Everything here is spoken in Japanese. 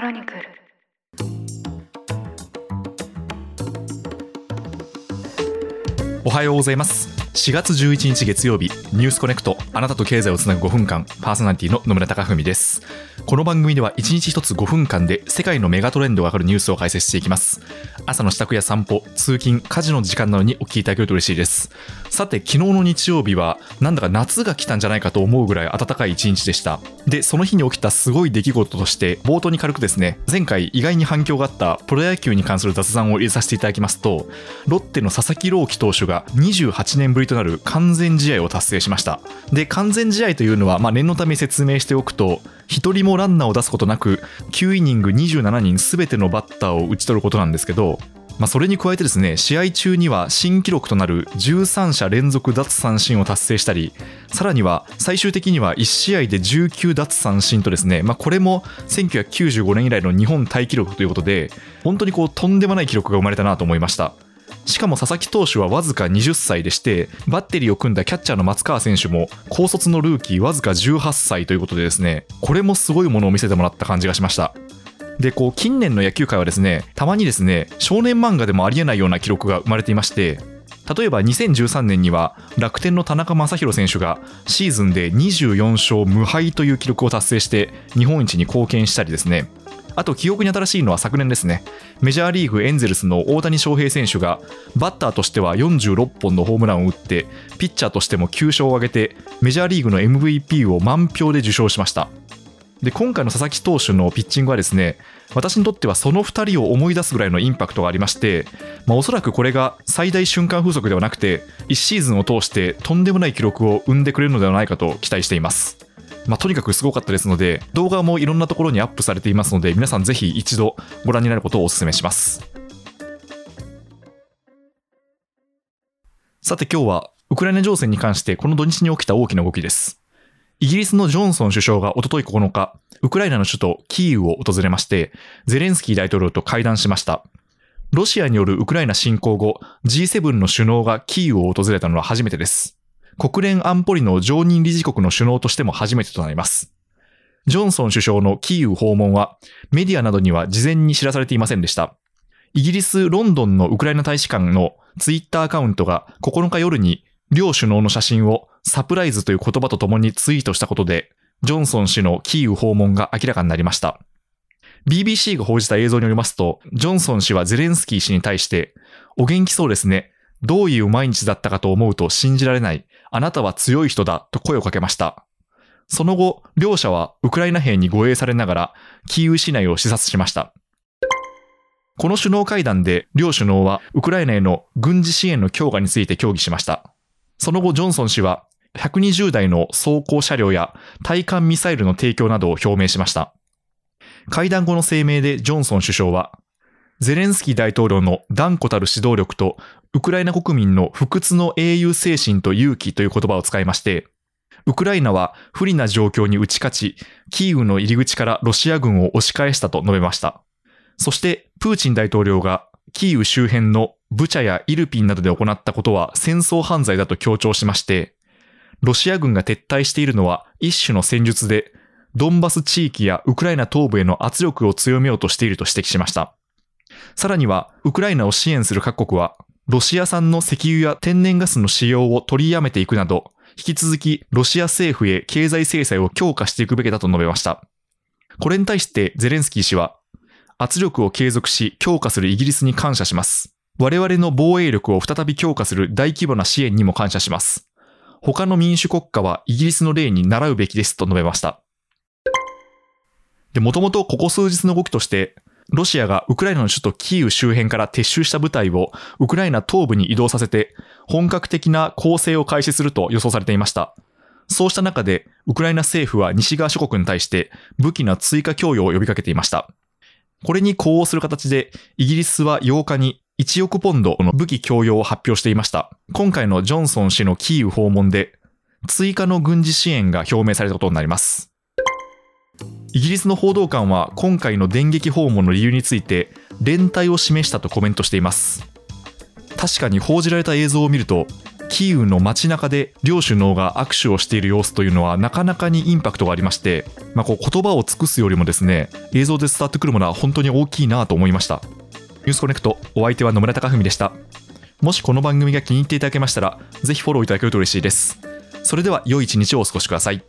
クロニクル。おはようございます。4月11日月曜日ニュースコネクトあなたと経済をつなぐ5分間パーソナリティの野村貴文です。この番組では1日1つ5分間で世界のメガトレンドがわかるニュースを解説していきます。朝の支度や散歩通勤家事の時間などにお聞きいただけると嬉しいです。さて昨日の日曜日はなんだか夏が来たんじゃないかと思うぐらい暖かい一日でした。でその日に起きたすごい出来事として冒頭に軽くですね前回意外に反響があったプロ野球に関する雑談を入れさせていただきますとロッテの佐々木朗希投手が28年ぶりとなる完全試合を達成しました。で完全試合というのは、まあ、念のため説明しておくと1人もランナーを出すことなく9イニング27人全てのバッターを打ち取ることなんですけどまあ、それに加えてですね試合中には新記録となる13者連続奪三振を達成したりさらには最終的には1試合で19奪三振とですね、まあ、これも1995年以来の日本タイ記録ということで本当にこうとんでもない記録が生まれたなと思いました。しかも佐々木投手はわずか20歳でしてバッテリーを組んだキャッチャーの松川選手も高卒のルーキーわずか18歳ということでですねこれもすごいものを見せてもらった感じがしました。でこう近年の野球界はですねたまにですね少年漫画でもありえないような記録が生まれていまして例えば2013年には楽天の田中将大選手がシーズンで24勝無敗という記録を達成して日本一に貢献したりですね。あと記憶に新しいのは昨年ですねメジャーリーグエンゼルスの大谷翔平選手がバッターとしては46本のホームランを打ってピッチャーとしても9勝を挙げてメジャーリーグの MVP を満票で受賞しました。で今回の佐々木投手のピッチングはですね私にとってはその2人を思い出すぐらいのインパクトがありまして、まあ、おそらくこれが最大瞬間風速ではなくて1シーズンを通してとんでもない記録を生んでくれるのではないかと期待しています。まあ、とにかくすごかったですので動画もいろんなところにアップされていますので皆さんぜひ一度ご覧になることをお勧めします。さて今日はウクライナ情勢に関してこの土日に起きた大きな動きです。イギリスのジョンソン首相がおととい9日、ウクライナの首都キーウを訪れまして、ゼレンスキー大統領と会談しました。ロシアによるウクライナ侵攻後、G7 の首脳がキーウを訪れたのは初めてです。国連安保理の常任理事国の首脳としても初めてとなります。ジョンソン首相のキーウ訪問は、メディアなどには事前に知らされていませんでした。イギリス・ロンドンのウクライナ大使館のツイッターアカウントが9日夜に両首脳の写真をサプライズという言葉とともにツイートしたことで、ジョンソン氏のキーウ訪問が明らかになりました。BBC が報じた映像によりますと、ジョンソン氏はゼレンスキー氏に対して、お元気そうですね。どういう毎日だったかと思うと信じられない。あなたは強い人だと声をかけました。その後、両者はウクライナ兵に護衛されながら、キーウ市内を視察しました。この首脳会談で両首脳はウクライナへの軍事支援の強化について協議しました。その後、ジョンソン氏は120台の装甲車両や対艦ミサイルの提供などを表明しました。会談後の声明でジョンソン首相は、ゼレンスキー大統領の断固たる指導力と、ウクライナ国民の不屈の英雄精神と勇気という言葉を使いまして、ウクライナは不利な状況に打ち勝ち、キーウの入り口からロシア軍を押し返したと述べました。そして、プーチン大統領がキーウ周辺のブチャやイルピンなどで行ったことは戦争犯罪だと強調しまして、ロシア軍が撤退しているのは一種の戦術で、ドンバス地域やウクライナ東部への圧力を強めようとしていると指摘しました。さらには、ウクライナを支援する各国は、ロシア産の石油や天然ガスの使用を取りやめていくなど、引き続きロシア政府へ経済制裁を強化していくべきだと述べました。これに対してゼレンスキー氏は、圧力を継続し強化するイギリスに感謝します。我々の防衛力を再び強化する大規模な支援にも感謝します。他の民主国家はイギリスの例に倣うべきですと述べました。で、もともとここ数日の動きとして、ロシアがウクライナの首都キーウ周辺から撤収した部隊をウクライナ東部に移動させて本格的な攻勢を開始すると予想されていました。そうした中で、ウクライナ政府は西側諸国に対して武器の追加供与を呼びかけていました。これに呼応する形で、イギリスは8日に1億ポンドの武器供与を発表していました。今回のジョンソン氏のキーウ訪問で、追加の軍事支援が表明されたことになります。イギリスの報道官は今回の電撃訪問の理由について、連帯を示したとコメントしています。確かに報じられた映像を見ると、キーウの街中で両首脳が握手をしている様子というのはなかなかにインパクトがありまして、まあ、こう言葉を尽くすよりもですね映像で伝わってくるものは本当に大きいなと思いましたニュースコネクトお相手は野村貴文でした。もしこの番組が気に入っていただけましたらぜひフォローいただけると嬉しいです。それでは良い一日をお過ごしください。